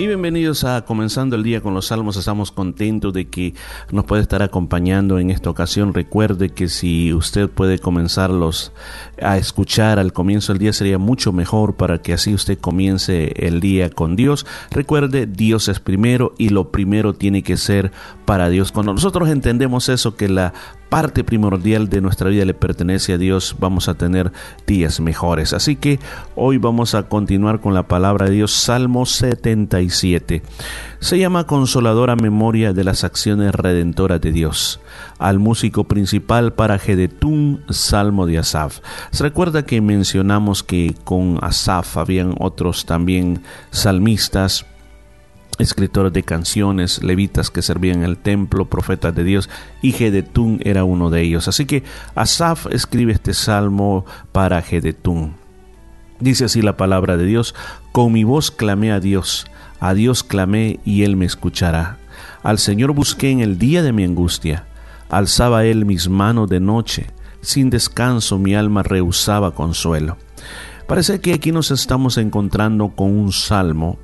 Y bienvenidos a Comenzando el Día con los Salmos. Estamos contentos de que nos puede estar acompañando en esta ocasión. Recuerde que si usted puede comenzarlos a escuchar al comienzo del día sería mucho mejor para que así usted comience el día con Dios. Recuerde, Dios es primero y lo primero tiene que ser para Dios. Cuando nosotros entendemos eso, que la parte primordial de nuestra vida le pertenece a Dios, vamos a tener días mejores. Así que hoy vamos a continuar con la palabra de Dios, Salmo 77. Se llama Consoladora Memoria de las Acciones Redentoras de Dios. Al músico principal para Gedetún, Salmo de Asaf. Se recuerda que mencionamos que con Asaf habían otros también salmistas escritores de canciones, levitas que servían en el templo, profetas de Dios, y Gedetún era uno de ellos. Así que Asaf escribe este salmo para Gedetún. Dice así la palabra de Dios, con mi voz clamé a Dios, a Dios clamé y Él me escuchará. Al Señor busqué en el día de mi angustia, alzaba Él mis manos de noche, sin descanso mi alma rehusaba consuelo. Parece que aquí nos estamos encontrando con un salmo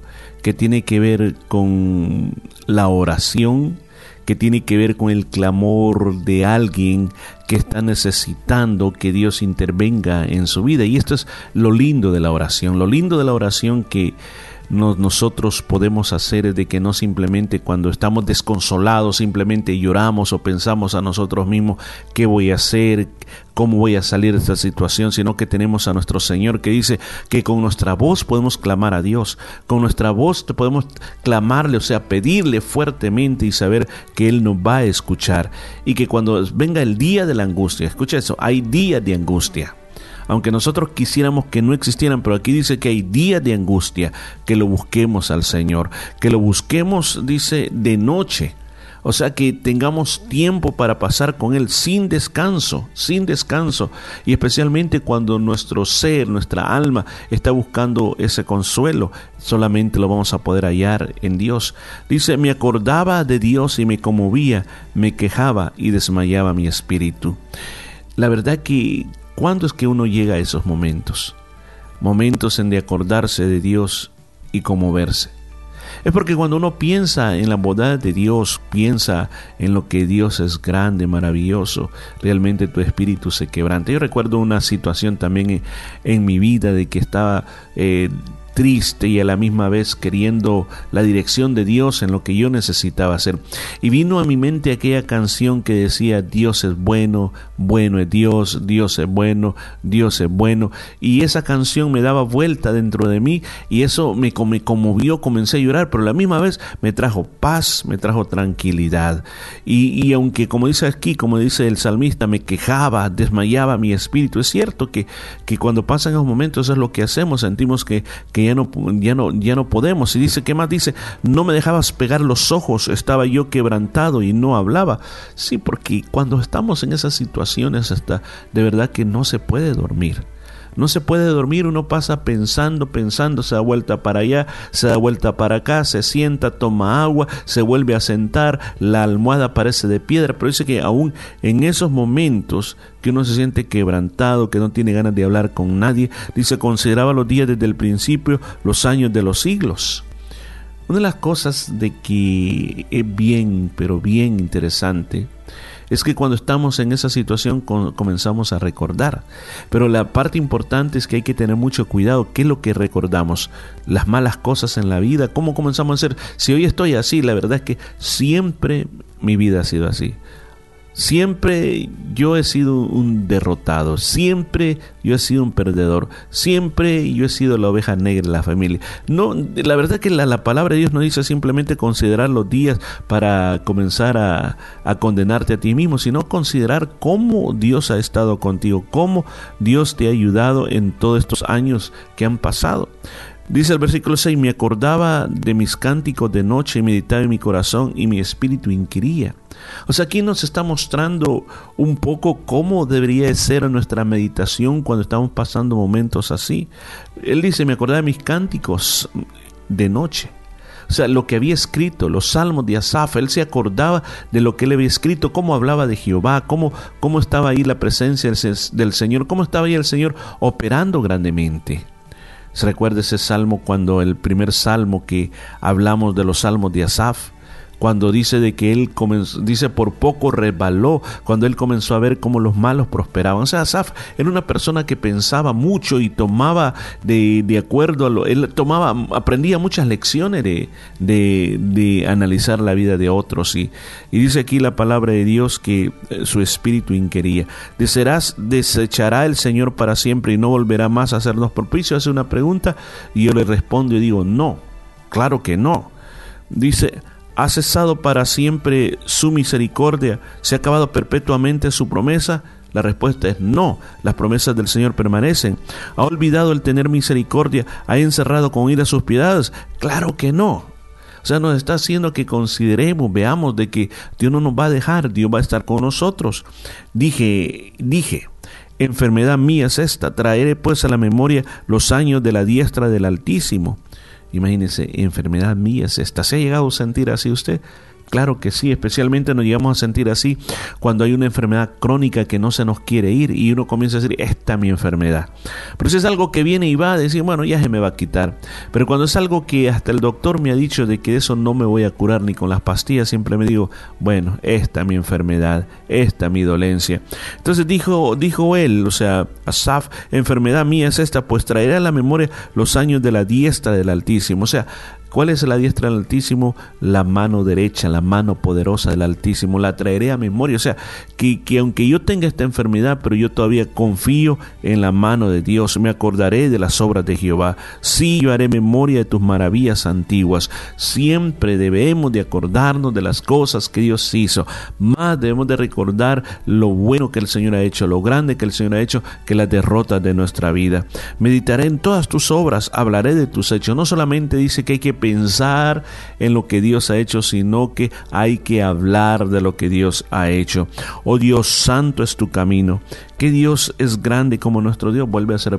que tiene que ver con la oración, que tiene que ver con el clamor de alguien que está necesitando que Dios intervenga en su vida. Y esto es lo lindo de la oración, lo lindo de la oración que nosotros podemos hacer es de que no simplemente cuando estamos desconsolados simplemente lloramos o pensamos a nosotros mismos qué voy a hacer, cómo voy a salir de esta situación, sino que tenemos a nuestro Señor que dice que con nuestra voz podemos clamar a Dios, con nuestra voz podemos clamarle, o sea, pedirle fuertemente y saber que Él nos va a escuchar. Y que cuando venga el día de la angustia, escucha eso, hay días de angustia aunque nosotros quisiéramos que no existieran, pero aquí dice que hay días de angustia, que lo busquemos al Señor, que lo busquemos, dice, de noche. O sea, que tengamos tiempo para pasar con Él sin descanso, sin descanso. Y especialmente cuando nuestro ser, nuestra alma está buscando ese consuelo, solamente lo vamos a poder hallar en Dios. Dice, me acordaba de Dios y me conmovía, me quejaba y desmayaba mi espíritu. La verdad que ¿Cuándo es que uno llega a esos momentos? Momentos en de acordarse de Dios y conmoverse. Es porque cuando uno piensa en la bondad de Dios, piensa en lo que Dios es grande, maravilloso, realmente tu espíritu se quebranta. Yo recuerdo una situación también en, mi vida de que estaba eh, triste y a la misma vez queriendo la dirección de Dios en lo que yo necesitaba hacer. Y vino a mi mente aquella canción que decía, Dios es bueno, bueno es Dios, Dios es bueno, Dios es bueno. Y esa canción me daba vuelta dentro de mí y eso me, me conmovió, comencé a llorar, pero a la misma vez me trajo paz, me trajo tranquilidad. Y, y aunque como dice aquí, como dice el salmista, me quejaba, desmayaba mi espíritu, es cierto que, que cuando pasan esos momentos es lo que hacemos, sentimos que, que ya no, ya no, ya no podemos. Y dice, ¿qué más dice? No me dejabas pegar los ojos, estaba yo quebrantado y no hablaba. Sí, porque cuando estamos en esas situaciones, hasta de verdad que no se puede dormir. No se puede dormir, uno pasa pensando, pensando, se da vuelta para allá, se da vuelta para acá, se sienta, toma agua, se vuelve a sentar, la almohada parece de piedra, pero dice que aún en esos momentos que uno se siente quebrantado, que no tiene ganas de hablar con nadie, dice, consideraba los días desde el principio, los años de los siglos. Una de las cosas de que es bien, pero bien interesante, es que cuando estamos en esa situación comenzamos a recordar. Pero la parte importante es que hay que tener mucho cuidado. ¿Qué es lo que recordamos? Las malas cosas en la vida. ¿Cómo comenzamos a hacer? Si hoy estoy así, la verdad es que siempre mi vida ha sido así. Siempre yo he sido un derrotado, siempre yo he sido un perdedor, siempre yo he sido la oveja negra de la familia. No, la verdad que la, palabra de Dios no dice simplemente considerar los días para comenzar a, a condenarte a ti mismo, sino considerar cómo Dios ha estado contigo, cómo Dios te ha ayudado en todos estos años que han pasado. Dice el versículo 6, me acordaba de mis cánticos de noche y meditaba en mi corazón y mi espíritu inquiría. O sea, aquí nos está mostrando un poco cómo debería ser nuestra meditación cuando estamos pasando momentos así. Él dice, me acordaba de mis cánticos de noche. O sea, lo que había escrito, los salmos de Asaf, él se acordaba de lo que él había escrito, cómo hablaba de Jehová, cómo, cómo estaba ahí la presencia del Señor, cómo estaba ahí el Señor operando grandemente. Se recuerda ese salmo cuando el primer salmo que hablamos de los salmos de Asaf, cuando dice de que él comenzó, dice por poco resbaló, cuando él comenzó a ver cómo los malos prosperaban. O sea, Asaf era una persona que pensaba mucho y tomaba de, de acuerdo a lo, él tomaba, aprendía muchas lecciones de, de, de analizar la vida de otros. Y, y, dice aquí la palabra de Dios que eh, su espíritu inquería. Desechará el Señor para siempre y no volverá más a hacernos propicio. Hace una pregunta y yo le respondo y digo, no, claro que no. Dice, ¿Ha cesado para siempre su misericordia? ¿Se ha acabado perpetuamente su promesa? La respuesta es no, las promesas del Señor permanecen. ¿Ha olvidado el tener misericordia? ¿Ha encerrado con ira sus piedades? Claro que no. O sea, nos está haciendo que consideremos, veamos de que Dios no nos va a dejar, Dios va a estar con nosotros. Dije, dije, enfermedad mía es esta, traeré pues a la memoria los años de la diestra del Altísimo. Imagínese, enfermedad mía es esta. ¿Se ha llegado a sentir así usted? Claro que sí, especialmente nos llegamos a sentir así cuando hay una enfermedad crónica que no se nos quiere ir y uno comienza a decir, esta es mi enfermedad. Pero si es algo que viene y va a decir, bueno, ya se me va a quitar. Pero cuando es algo que hasta el doctor me ha dicho de que eso no me voy a curar ni con las pastillas, siempre me digo, bueno, esta es mi enfermedad, esta es mi dolencia. Entonces dijo, dijo él, o sea, Asaf, enfermedad mía es esta, pues traeré a la memoria los años de la diestra del Altísimo. O sea, ¿Cuál es la diestra del Altísimo? La mano derecha, la mano poderosa del Altísimo. La traeré a memoria. O sea, que, que, aunque yo tenga esta enfermedad, pero yo todavía confío en la mano de Dios. Me acordaré de las obras de Jehová. Sí, yo haré memoria de tus maravillas antiguas. Siempre debemos de acordarnos de las cosas que Dios hizo. Más debemos de recordar lo bueno que el Señor ha hecho, lo grande que el Señor ha hecho, que las derrotas de nuestra vida. Meditaré en todas tus obras, hablaré de tus hechos. No solamente dice que hay que pensar en lo que Dios ha hecho, sino que hay que hablar de lo que Dios ha hecho. Oh Dios, santo es tu camino. ¿Qué Dios es grande como nuestro Dios? Vuelve a hacer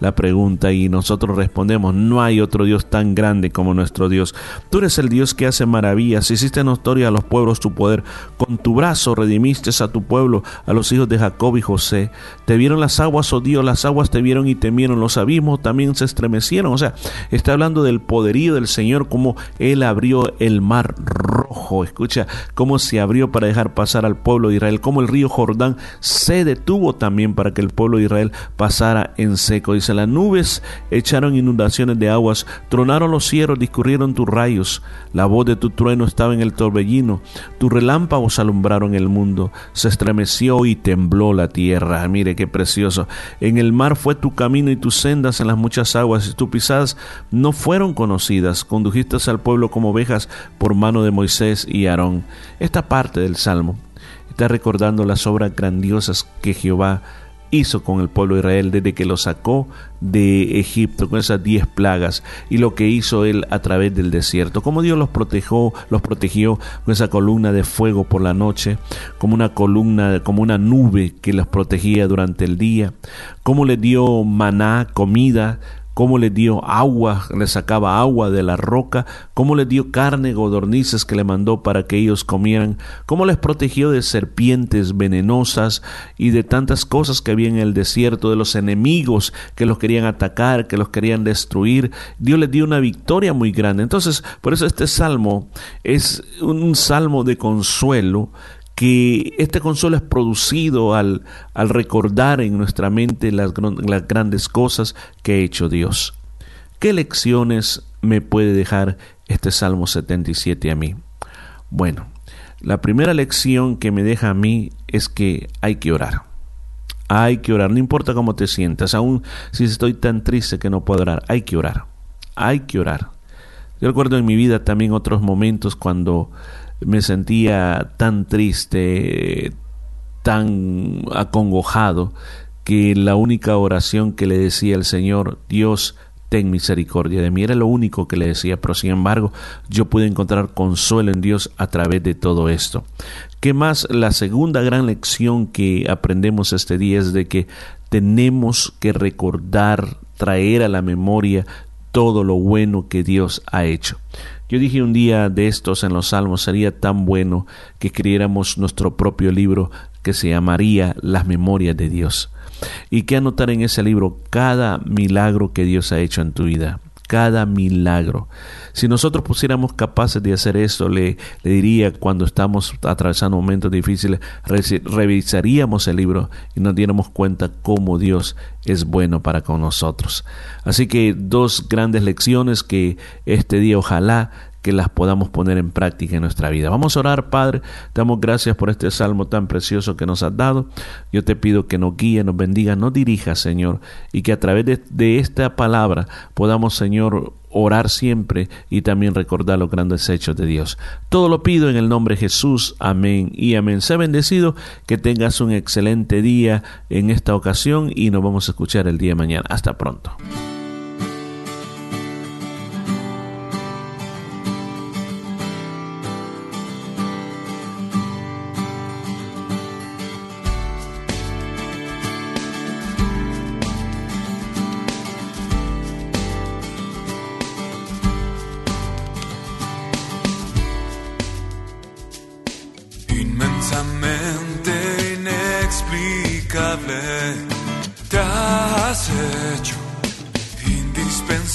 la pregunta y nosotros respondemos, no hay otro Dios tan grande como nuestro Dios. Tú eres el Dios que hace maravillas, hiciste notoria a los pueblos tu poder. Con tu brazo redimiste a tu pueblo, a los hijos de Jacob y José. Te vieron las aguas, oh Dios, las aguas te vieron y temieron, los abismos también se estremecieron. O sea, está hablando del poderío del Señor, como Él abrió el mar rojo. Escucha cómo se abrió para dejar pasar al pueblo de Israel, como el río Jordán se detuvo también para que el pueblo de Israel pasara en seco. Dice, las nubes echaron inundaciones de aguas, tronaron los cielos, discurrieron tus rayos. La voz de tu trueno estaba en el torbellino, tus relámpagos alumbraron el mundo. Se estremeció y tembló la tierra. Mire qué precioso. En el mar fue tu camino y tus sendas en las muchas aguas, y tus pisadas no fueron conocidas condujiste al pueblo como ovejas por mano de Moisés y Aarón. Esta parte del Salmo está recordando las obras grandiosas que Jehová hizo con el pueblo de Israel desde que lo sacó de Egipto con esas diez plagas y lo que hizo él a través del desierto, como Dios los protegió, los protegió con esa columna de fuego por la noche, como una columna, como una nube que los protegía durante el día, como le dio maná, comida, cómo le dio agua, le sacaba agua de la roca, cómo le dio carne, godornices que le mandó para que ellos comieran, cómo les protegió de serpientes venenosas y de tantas cosas que había en el desierto, de los enemigos que los querían atacar, que los querían destruir. Dios les dio una victoria muy grande. Entonces, por eso este salmo es un salmo de consuelo que este consuelo es producido al, al recordar en nuestra mente las, las grandes cosas que ha hecho Dios. ¿Qué lecciones me puede dejar este Salmo 77 a mí? Bueno, la primera lección que me deja a mí es que hay que orar. Hay que orar, no importa cómo te sientas, aun si estoy tan triste que no puedo orar, hay que orar. Hay que orar. Yo recuerdo en mi vida también otros momentos cuando me sentía tan triste, tan acongojado, que la única oración que le decía al Señor, Dios, ten misericordia de mí, era lo único que le decía, pero sin embargo yo pude encontrar consuelo en Dios a través de todo esto. ¿Qué más? La segunda gran lección que aprendemos este día es de que tenemos que recordar, traer a la memoria todo lo bueno que Dios ha hecho. Yo dije un día de estos en los Salmos, sería tan bueno que escribiéramos nuestro propio libro que se llamaría Las Memorias de Dios. y que anotar en ese libro cada milagro que Dios ha hecho en tu vida cada milagro. Si nosotros pusiéramos capaces de hacer esto, le, le diría cuando estamos atravesando momentos difíciles, revisaríamos el libro y nos diéramos cuenta cómo Dios es bueno para con nosotros. Así que dos grandes lecciones que este día ojalá que las podamos poner en práctica en nuestra vida. Vamos a orar, Padre. Te damos gracias por este salmo tan precioso que nos has dado. Yo te pido que nos guíe, nos bendiga, nos dirija, Señor, y que a través de, de esta palabra podamos, Señor, orar siempre y también recordar los grandes hechos de Dios. Todo lo pido en el nombre de Jesús. Amén y amén. Sea bendecido, que tengas un excelente día en esta ocasión y nos vamos a escuchar el día de mañana. Hasta pronto.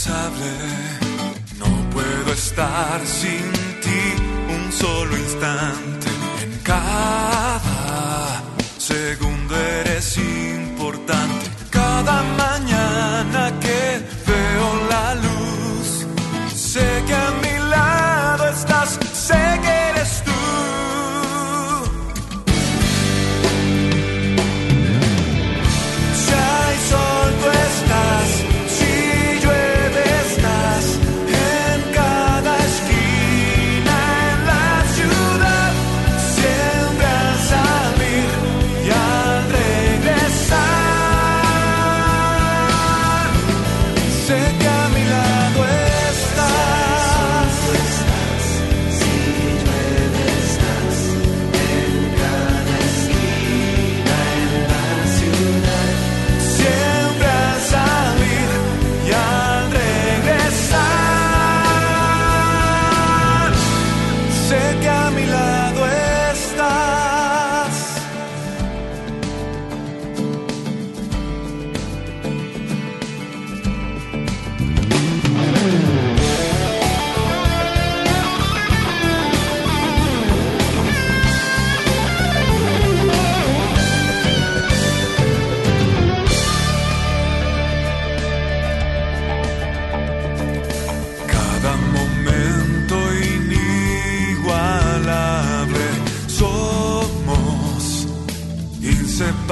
No puedo estar sin ti un solo instante. En cada segundo eres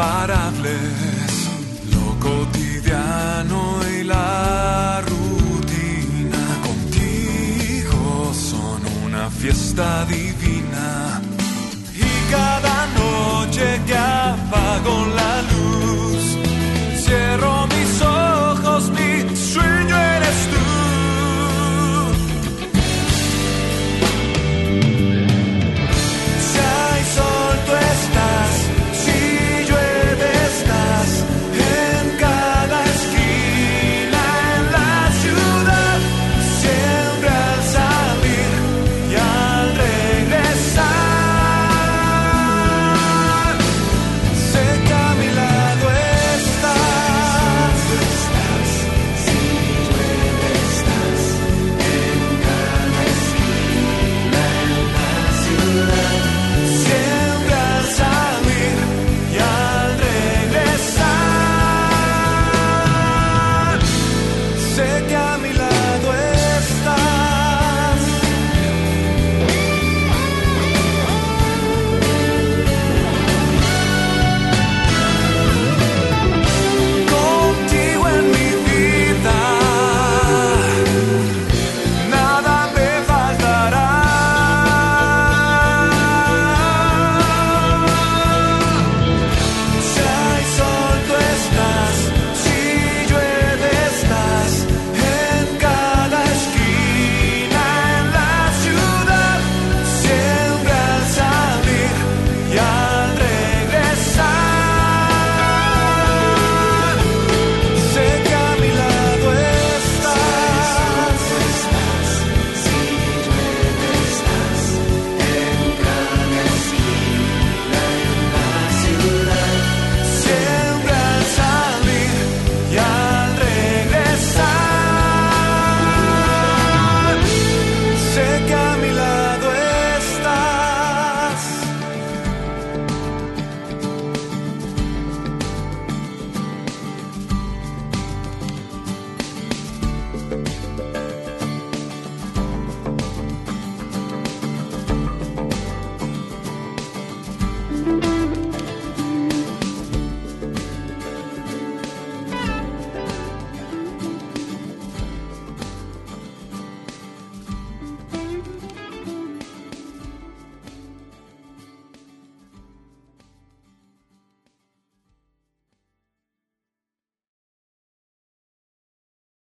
imparable.